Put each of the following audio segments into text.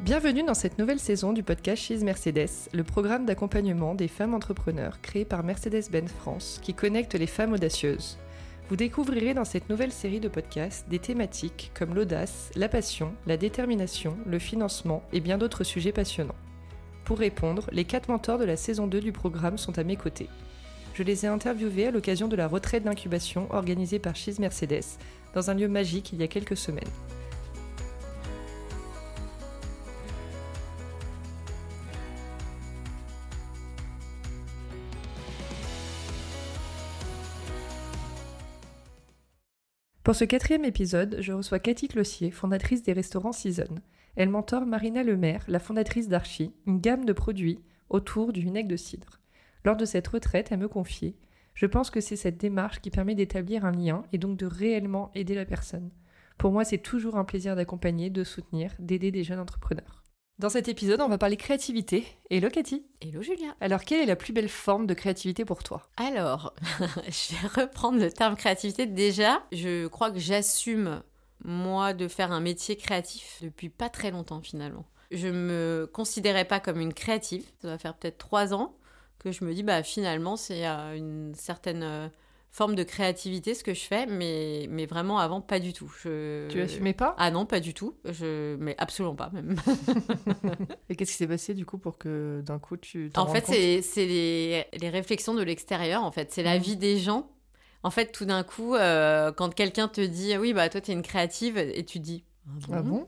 Bienvenue dans cette nouvelle saison du podcast She's Mercedes, le programme d'accompagnement des femmes entrepreneurs créé par Mercedes-Benz France qui connecte les femmes audacieuses. Vous découvrirez dans cette nouvelle série de podcasts des thématiques comme l'audace, la passion, la détermination, le financement et bien d'autres sujets passionnants. Pour répondre, les quatre mentors de la saison 2 du programme sont à mes côtés. Je les ai interviewés à l'occasion de la retraite d'incubation organisée par She's Mercedes dans un lieu magique il y a quelques semaines. Pour ce quatrième épisode, je reçois Cathy Clossier, fondatrice des restaurants Season. Elle mentor Marina Lemaire, la fondatrice d'Archie, une gamme de produits autour du vinaigre de cidre. Lors de cette retraite, elle me confiait Je pense que c'est cette démarche qui permet d'établir un lien et donc de réellement aider la personne. Pour moi, c'est toujours un plaisir d'accompagner, de soutenir, d'aider des jeunes entrepreneurs. Dans cet épisode, on va parler créativité. Hello Cathy Hello Julia Alors, quelle est la plus belle forme de créativité pour toi? Alors, je vais reprendre le terme créativité. Déjà, je crois que j'assume, moi, de faire un métier créatif depuis pas très longtemps finalement. Je me considérais pas comme une créative. Ça va faire peut-être trois ans que je me dis, bah finalement, c'est euh, une certaine euh, forme de créativité ce que je fais, mais, mais vraiment avant, pas du tout. Je... Tu assumais pas? Ah non, pas du tout. Je... Mais absolument pas même. Et qu'est-ce qui s'est passé du coup pour que d'un coup tu En fait, c'est les, les réflexions de l'extérieur, en fait. C'est la mmh. vie des gens. En fait, tout d'un coup, euh, quand quelqu'un te dit oui, bah toi, tu es une créative, et tu dis ah bon,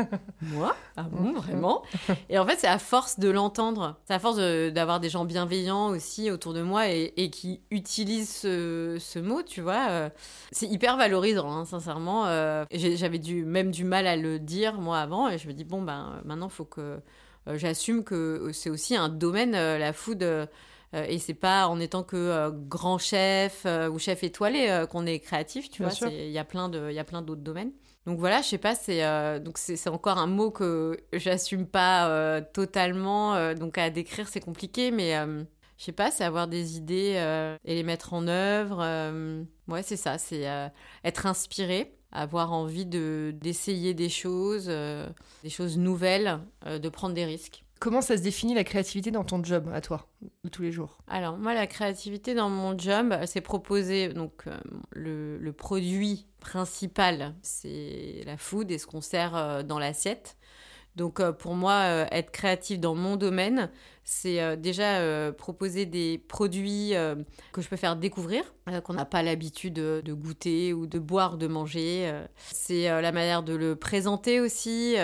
Moi? Ah bon, vraiment? Et en fait, c'est à force de l'entendre, c'est à force d'avoir des gens bienveillants aussi autour de moi et, qui utilisent ce, mot, tu vois. Euh, c'est hyper valorisant, hein, sincèrement. Euh, j'avais du, même du mal à le dire, moi, avant, et je me dis, bon, ben, maintenant, il faut que euh, j'assume que c'est aussi un domaine, la food et c'est pas en étant que grand chef ou chef étoilé qu'on est créatif, tu vois. Il y a plein de, il y a plein d'autres domaines. Donc voilà, je sais pas, c'est euh, c'est encore un mot que j'assume pas euh, totalement, euh, donc à décrire c'est compliqué, mais je sais pas, c'est avoir des idées et les mettre en œuvre. ouais, c'est ça, c'est être inspiré, avoir envie de d'essayer des choses, des choses nouvelles, de prendre des risques. Comment ça se définit la créativité dans ton job, à toi, tous les jours? Alors, moi, la créativité dans mon job, c'est proposer donc, euh, le, produit principal, c'est la food et ce qu'on sert euh, dans l'assiette. Donc, euh, pour moi, être créatif dans mon domaine, c'est déjà proposer des produits que je peux faire découvrir, qu'on n'a pas l'habitude de, goûter ou de boire, de manger. c'est la manière de le présenter aussi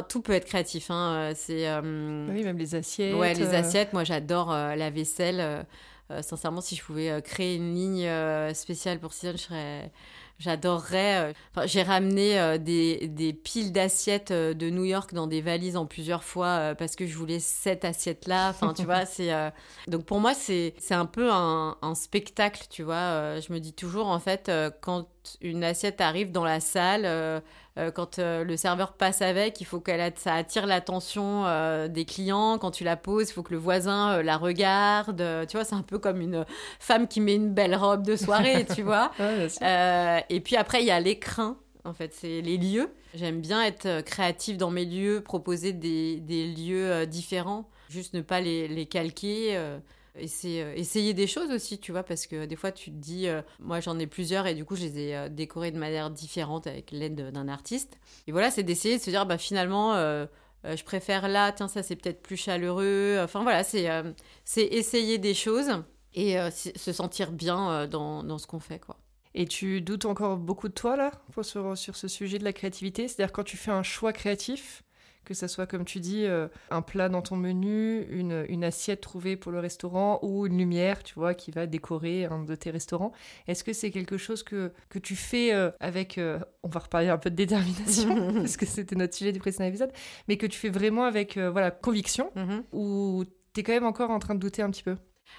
tout peut être créatif. Hein. Euh, c'est. Euh, oui, même les assiettes. Ouais, les euh. assiettes. Moi, j'adore la vaisselle. sincèrement, si je pouvais créer une ligne spéciale pour Season, je serais J'adorerais. Enfin, j'ai ramené des, des, piles d'assiettes de New York dans des valises en plusieurs fois parce que je voulais cette assiette-là. Enfin, tu vois, c'est. Donc pour moi, c'est c'est un peu un, un, spectacle, tu vois. je me dis toujours, en fait, quand une assiette arrive dans la salle, euh, quand euh, le serveur passe avec, il faut que ça attire l'attention euh, des clients. Quand tu la poses, il faut que le voisin la regarde. tu vois, c'est un peu comme une femme qui met une belle robe de soirée, tu vois. et puis après, il y a l'écrin. En fait, c'est les lieux. J'aime bien être créative dans mes lieux, proposer des, des lieux différents, juste ne pas les, les calquer. Euh, essayer des choses aussi, tu vois, parce que des fois tu te dis, euh, moi j'en ai plusieurs et du coup je les ai euh, décorés de manière différente avec l'aide d'un artiste. Et voilà, c'est d'essayer de se dire, bah finalement, je préfère là, tiens, ça c'est peut-être plus chaleureux. Enfin voilà, c'est essayer des choses et se sentir bien dans, dans ce qu'on fait, quoi. Et tu doutes encore beaucoup de toi là sur ce sujet de la créativité? C'est-à-dire quand tu fais un choix créatif, que ce soit, comme tu dis, euh, un plat dans ton menu, une, une, assiette trouvée pour le restaurant ou une lumière, tu vois, qui va décorer un de tes restaurants. Est-ce que c'est quelque chose que, que tu fais euh, avec, euh, on va reparler un peu de détermination, parce que c'était notre sujet du précédent épisode, mais que tu fais vraiment avec, voilà, conviction, mm-hmm. ou tu es quand même encore en train de douter un petit peu?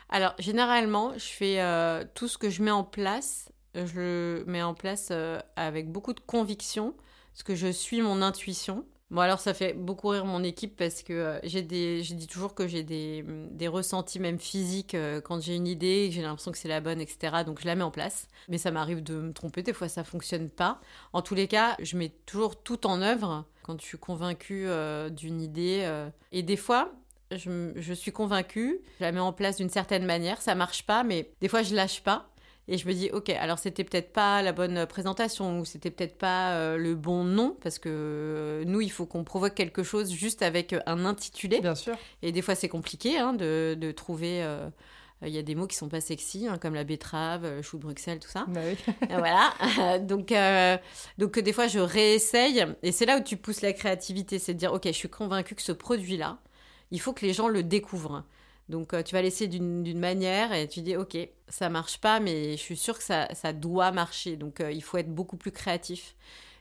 Alors, généralement, je fais tout ce que je mets en place, je le mets en place avec beaucoup de conviction, parce que je suis mon intuition. Bon, alors ça fait beaucoup rire mon équipe parce que euh, j'ai des, je dis toujours que j'ai des, des ressentis même physiques euh, quand j'ai une idée, j'ai l'impression que c'est la bonne, etc. Donc je la mets en place. Mais ça m'arrive de me tromper, des fois ça fonctionne pas. En tous les cas, je mets toujours tout en œuvre quand je suis convaincue euh, d'une idée. Et des fois, je, je suis convaincue, je la mets en place d'une certaine manière, ça marche pas, mais des fois je lâche pas. Et je me dis, ok, alors c'était peut-être pas la bonne présentation ou c'était peut-être pas euh, le bon nom parce que euh, nous, il faut qu'on provoque quelque chose juste avec un intitulé. Bien sûr. Et des fois, c'est compliqué hein, de, de, trouver. Euh, il y a des mots qui sont pas sexy, hein, comme la betterave, le chou de Bruxelles, tout ça. Bah oui. voilà. donc, donc, des fois, je réessaye. Et c'est là où tu pousses la créativité. C'est de dire, OK, je suis convaincue que ce produit-là, il faut que les gens le découvrent. Donc euh, tu vas laisser d'une manière et tu dis ok, ça marche pas, mais je suis sûre que ça, ça doit marcher. Donc euh, il faut être beaucoup plus créatif.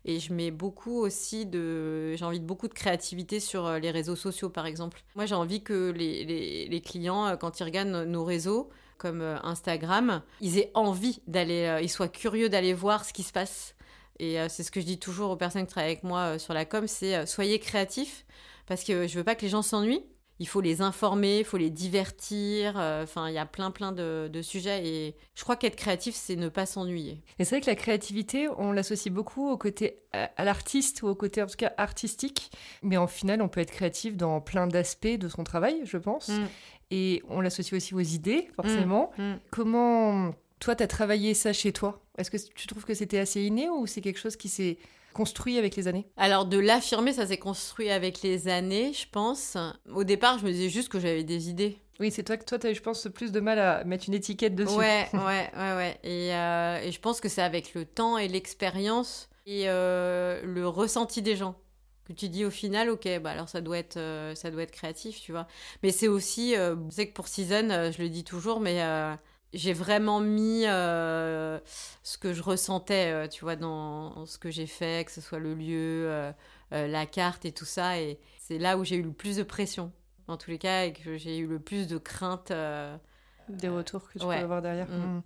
Et je mets beaucoup aussi de. J'ai envie de beaucoup de créativité sur euh, les réseaux sociaux, par exemple. Moi, j'ai envie que les, les, les, clients, quand ils regardent nos réseaux, comme Instagram, ils aient envie d'aller. ils soient curieux d'aller voir ce qui se passe. Et c'est ce que je dis toujours aux personnes qui travaillent avec moi sur la com c'est soyez créatifs, parce que je veux pas que les gens s'ennuient il faut les informer, il faut les divertir. Euh, enfin, il y a plein, plein de, sujets. Et je crois qu'être créatif, c'est ne pas s'ennuyer. Et c'est vrai que la créativité, on l'associe beaucoup au côté à, l'artiste ou au côté en tout cas artistique. Mais en final, on peut être créatif dans plein d'aspects de son travail, je pense. Mm. Et on l'associe aussi aux idées, forcément. Mm. Mm. Comment toi, tu as travaillé ça chez toi? Est-ce que tu trouves que c'était assez inné ou c'est quelque chose qui s'est construit avec les années Alors de l'affirmer, ça s'est construit avec les années, je pense. Au départ, je me disais juste que j'avais des idées. Oui, c'est toi que toi, tu as, je pense, plus de mal à mettre une étiquette dessus. Ouais, ouais, ouais, ouais. Et, euh, et je pense que c'est avec le temps et l'expérience et euh, le ressenti des gens que tu dis au final, ok, bah alors ça doit être, euh, ça doit être créatif, tu vois. Mais c'est aussi, je sais que pour Season, je le dis toujours, mais j'ai vraiment mis euh, ce que je ressentais, euh, tu vois, dans, ce que j'ai fait, que ce soit le lieu, euh, la carte et tout ça. Et c'est là où j'ai eu le plus de pression, en tous les cas, et que j'ai eu le plus de crainte. Des retours que tu peux avoir derrière. Mm.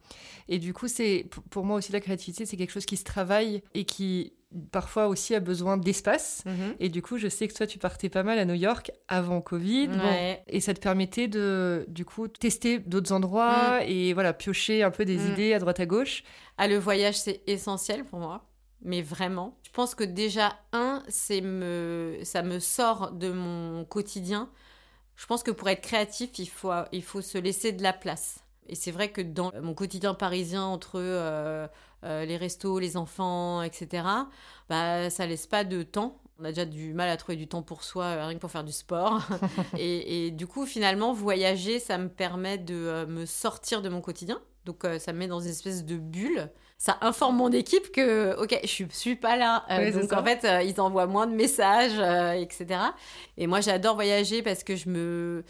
Et du coup, c'est pour moi aussi la créativité, c'est quelque chose qui se travaille et qui parfois aussi a besoin d'espace. Mhm. Et du coup, je sais que toi, tu partais pas mal à New York avant Covid. et ça te permettait de, du coup, tester d'autres endroits mm. et voilà, piocher un peu des mm. idées à droite à gauche. Ah, le voyage, c'est essentiel pour moi. Mais vraiment. Je pense que déjà, un, c'est me... ça me sort de mon quotidien. Je pense que pour être créatif, il faut, il faut se laisser de la place. Et c'est vrai que dans mon quotidien parisien, entre euh, euh, les restos, les enfants, etc., bah, ça laisse pas de temps. On a déjà du mal à trouver du temps pour soi, euh, rien que pour faire du sport. et, du coup, finalement, voyager, ça me permet de me sortir de mon quotidien. Donc, ça me met dans une espèce de bulle. Ça informe mon équipe que, ok, je suis, suis pas là. donc, en fait, ils envoient moins de messages, etc. Et moi, j'adore voyager parce que je me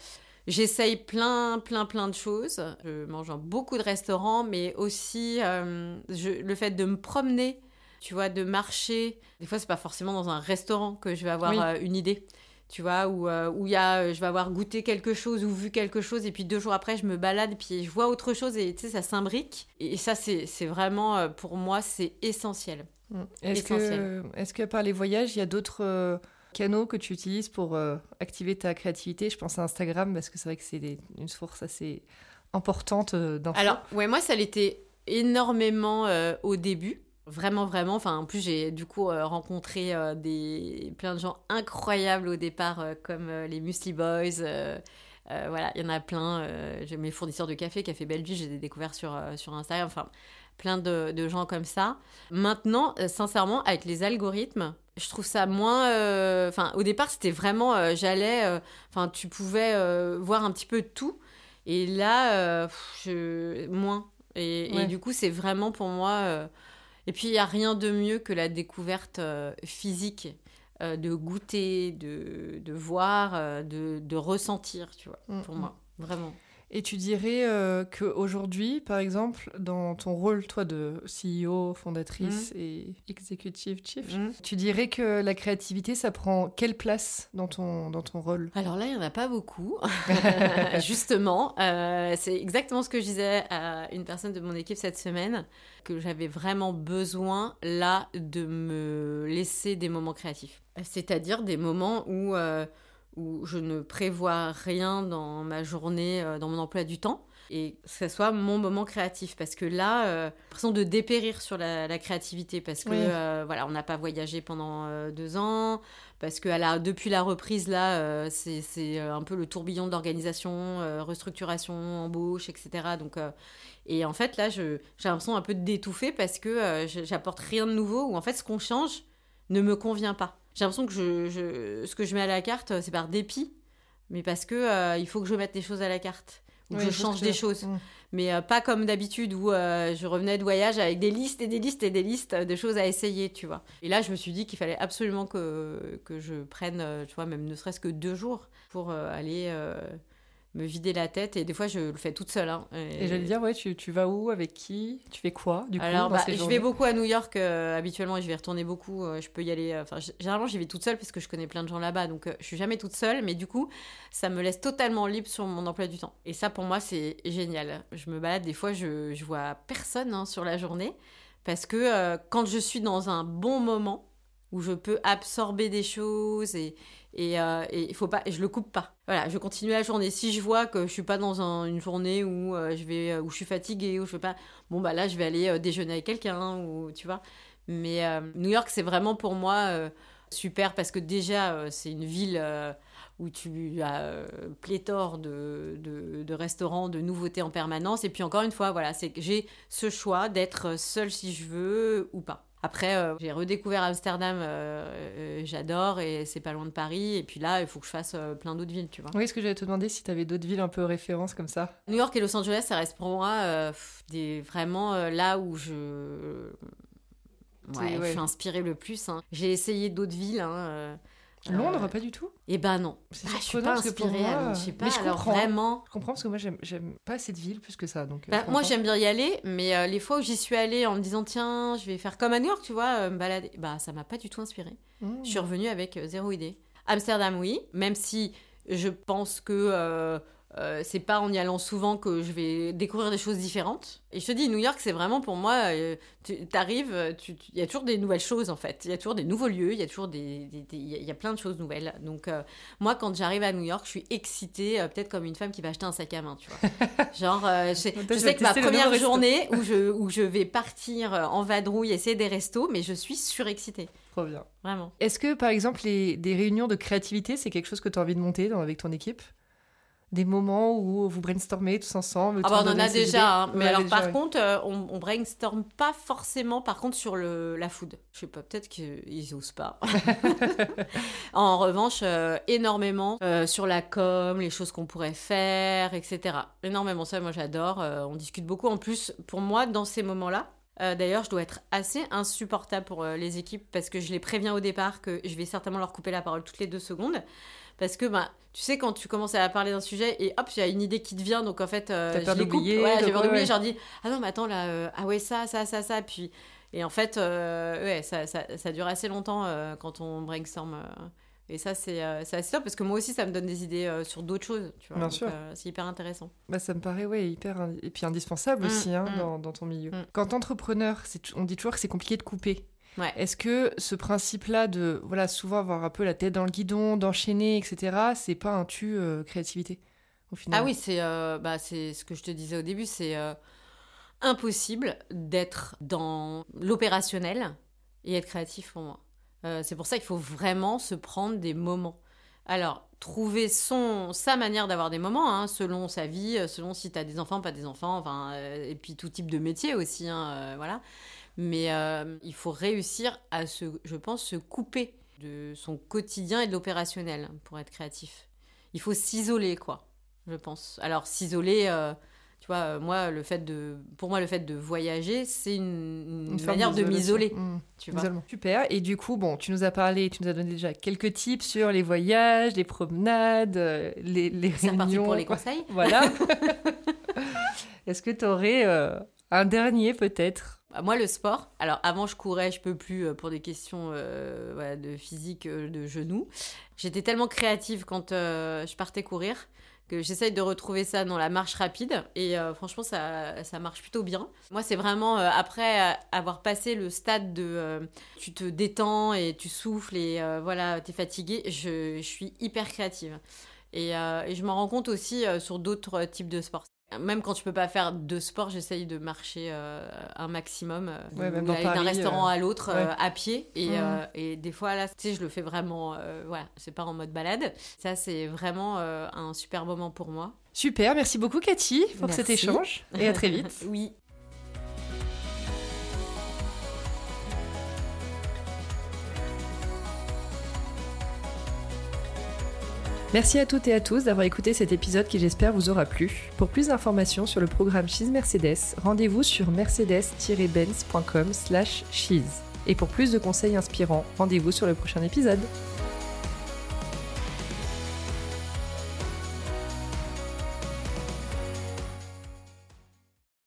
J'essaye plein, plein, plein de choses. Je mange dans beaucoup de restaurants, mais aussi euh, le fait de me promener, tu vois, de marcher. Des fois, c'est pas forcément dans un restaurant que je vais avoir euh, une idée. Tu vois, où, euh, où y a, je vais avoir goûté quelque chose ou vu quelque chose, et puis deux jours après, je me balade, et puis je vois autre chose, et tu sais, ça s'imbrique. Et ça, c'est vraiment, pour moi, c'est essentiel. Mmh. Est-ce que, est que, par les voyages, il y a d'autres canaux que tu utilises pour euh, activer ta créativité Je pense à Instagram parce que c'est vrai que c'est une source assez importante euh, d'infos. Alors, ouais, moi, ça l'était énormément euh, au début. Vraiment, vraiment. Enfin, en plus, j'ai du coup rencontré des, plein de gens incroyables au départ, comme les Musli Boys. voilà, il y en a plein. j'ai mes fournisseurs de café, Café Bellevue, j'ai découvert sur, sur Instagram. Enfin, plein de, de, gens comme ça. Maintenant, sincèrement, avec les algorithmes, je trouve ça moins euh, enfin au départ c'était vraiment euh, j'allais euh, enfin tu pouvais voir un petit peu tout et là je, moins et, du coup c'est vraiment pour moi et puis il y a rien de mieux que la découverte physique de goûter de, de voir de, de, ressentir tu vois mm, pour mm. moi vraiment Et tu dirais euh, qu'aujourd'hui, par exemple, dans ton rôle, toi, de CEO, fondatrice Mmh. et executive chief, tu dirais que la créativité, ça prend quelle place dans ton, dans ton rôle? Alors là, il n'y en a pas beaucoup. Justement, euh, c'est exactement ce que je disais à une personne de mon équipe cette semaine, que j'avais vraiment besoin là de me laisser des moments créatifs. C'est-à-dire des moments où, euh, où je ne prévois rien dans ma journée, euh, dans mon emploi du temps. Et que ce soit mon moment créatif. Parce que là, euh, l'impression de dépérir sur la, la créativité. Parce que, Oui. euh, voilà, on n'a pas voyagé pendant euh, deux ans parce que à la- depuis la reprise, là, c'est un peu le tourbillon d'organisation, restructuration, embauche, etc. Donc, et en fait, là, j'ai l'impression un peu d'étouffer parce que je- j'apporte rien de nouveau, ou en fait, ce qu'on change ne me convient pas. J'ai l'impression que je, je- ce que je mets à la carte, euh, c'est par dépit, mais parce que euh, il faut que je mette des choses à la carte, ou que Oui, je change des choses. Mm. Mais euh, pas comme d'habitude où euh, je revenais de voyage avec des listes et des listes et des listes de choses à essayer, tu vois. Et là, je me suis dit qu'il fallait absolument que, que je prenne, tu vois, même ne serait-ce que deux jours pour aller me vider la tête. Et des fois, je le fais toute seule. hein. Et j'allais dire, ouais, tu, tu vas où Avec qui Tu fais quoi, du coup, Alors, dans bah, ces je vais beaucoup à New York euh, habituellement et je vais retourner beaucoup. euh, je peux y aller. euh, Enfin, généralement, j'y vais toute seule parce que je connais plein de gens là-bas. Donc, je suis jamais toute seule. Mais du coup, ça me laisse totalement libre sur mon emploi du temps. Et ça, pour moi, c'est génial. Je me balade. Des fois, je, je vois personne hein, sur la journée parce que quand je suis dans un bon moment où je peux absorber des choses et et euh, faut pas je le coupe pas voilà je continue la journée si je vois que je suis pas dans un- une journée où euh, je vais où je suis fatiguée où je vais pas bon bah là je vais aller euh, déjeuner avec quelqu'un ou tu vois mais euh, New York c'est vraiment pour moi euh, super parce que déjà euh, c'est une ville euh, où tu as euh, pléthore de, de, restaurants, de nouveautés en permanence. Et puis encore une fois, voilà, c'est j'ai ce choix d'être seule si je veux ou pas. Après, euh, j'ai redécouvert Amsterdam, euh, euh, j'adore, et c'est pas loin de Paris. Et puis là, il faut que je fasse plein d'autres villes, tu vois. Oui, est-ce que j'allais te demander si tu avais d'autres villes un peu références comme ça New York et Los Angeles, ça reste pour moi des, vraiment là où je... Ouais, je suis inspirée le plus. hein. J'ai essayé d'autres villes. Hein, Londres, euh, pas du tout? Eh ben non. C'est Ah, je suis pas inspirée à Londres. Je sais pas. mais je alors comprends. vraiment. Je comprends parce que moi, j'aime- pas cette ville plus que ça. Donc, euh, Bah, moi, j'aime bien y aller, mais euh, les fois où j'y suis allée en me disant tiens, je vais faire comme à New York, tu vois, euh, me balader, bah ça m'a pas du tout inspiré. Mmh. Je suis revenue avec zéro idée. Amsterdam, oui, même si je pense que euh, euh, c'est pas en y allant souvent que je vais découvrir des choses différentes. Et je te dis, New York, c'est vraiment pour moi, euh, tu arrives, il y a toujours des nouvelles choses en fait. Il y a toujours des nouveaux lieux, il y a toujours des. Il y, a- il y a plein de choses nouvelles. Donc, euh, moi, quand j'arrive à New York, je suis excitée, euh, peut-être comme une femme qui va acheter un sac à main, tu vois. Genre, euh, je, sais- je que ma première journée où je, où je vais partir euh, en vadrouille, essayer des restos, mais je suis surexcitée. Trop bien. Vraiment. Est-ce que, par exemple, les, des réunions de créativité, c'est quelque chose que tu as envie de monter dans- avec ton équipe? Des moments où vous brainstormez tous ensemble Ah bah, on en a déjà, hein. mais alors déjà, par contre, euh, on, on brainstorm pas forcément par contre sur le, la food. Je sais pas, peut-être qu'ils osent pas. en revanche, euh, énormément euh, sur la com, les choses qu'on pourrait faire, etc. Énormément, ça moi j'adore, on discute beaucoup. En plus, pour moi, dans ces moments-là, euh, D'ailleurs, je dois être assez insupportable pour euh, les équipes parce que je les préviens au départ que je vais certainement leur couper la parole toutes les deux secondes. Parce que, bah, tu sais, quand tu commences à parler d'un sujet et hop, il y a une idée qui te vient, donc en fait, euh, je d'oublier, Ouais, d'oublier, ouais. je leur dis Ah non, mais attends, là, euh, ah ouais, ça, ça, ça, ça. Puis, et en fait, euh, ouais, ça, ça, ça dure assez longtemps euh, quand on brainstorm. et ça, c'est assez top parce que moi aussi, ça me donne des idées sur d'autres choses. Tu vois, Bien donc, sûr. c'est hyper intéressant. Bah, ça me paraît ouais, hyper in- et puis indispensable Mm, aussi hein, mm. dans, dans ton milieu. Mm. Quand entrepreneur, on dit toujours que c'est compliqué de couper. Ouais. Est-ce que ce principe-là de voilà souvent avoir un peu la tête dans le guidon, d'enchaîner, etc., c'est pas un tu euh, créativité au final? Ah oui, c'est euh, bah, c'est ce que je te disais au début, c'est euh, impossible d'être dans l'opérationnel et être créatif pour moi. C'est pour ça qu'il faut vraiment se prendre des moments. Alors, trouver son, sa manière d'avoir des moments, hein, selon sa vie, selon si tu as des enfants, pas des enfants, enfin, et puis tout type de métier aussi, hein, voilà. Mais euh, il faut réussir à se, je pense, se couper de son quotidien et de l'opérationnel pour être créatif. Il faut s'isoler, quoi, je pense. Alors, s'isoler euh, Tu vois, euh, moi, le fait de, pour moi, le fait de voyager, c'est une, manière de m'isoler. Mmh, tu vois. Super. Et du coup, bon, tu nous as parlé, tu nous as donné déjà quelques tips sur les voyages, les promenades, les, les. C'est parti pour les conseils. Voilà. Est-ce que tu aurais un dernier peut-être? Moi, le sport. Alors, avant, je courais, je peux plus pour des questions de physique de genoux. J'étais tellement créative quand je partais courir que j'essaye de retrouver ça dans la marche rapide et euh, franchement ça, ça marche plutôt bien. Moi c'est vraiment euh, après euh, avoir passé le stade de tu te détends et tu souffles et voilà t'es fatigué, je, je, suis hyper créative. Et je m'en rends compte aussi sur d'autres types de sports. Même quand tu peux pas faire de sport, j'essaye de marcher euh, un maximum, euh, d'un restaurant euh, à l'autre à pied. Et, mmh. et, des fois, là, tu sais, je le fais vraiment, voilà, c'est pas en mode balade. Ça, c'est vraiment un super moment pour moi. Super, merci beaucoup Cathy pour cet échange et à très vite. oui. Merci à toutes et à tous d'avoir écouté cet épisode qui j'espère vous aura plu. Pour plus d'informations sur le programme Cheese Mercedes, rendez-vous sur mercedes-benz.com slash cheese. Et pour plus de conseils inspirants, rendez-vous sur le prochain épisode.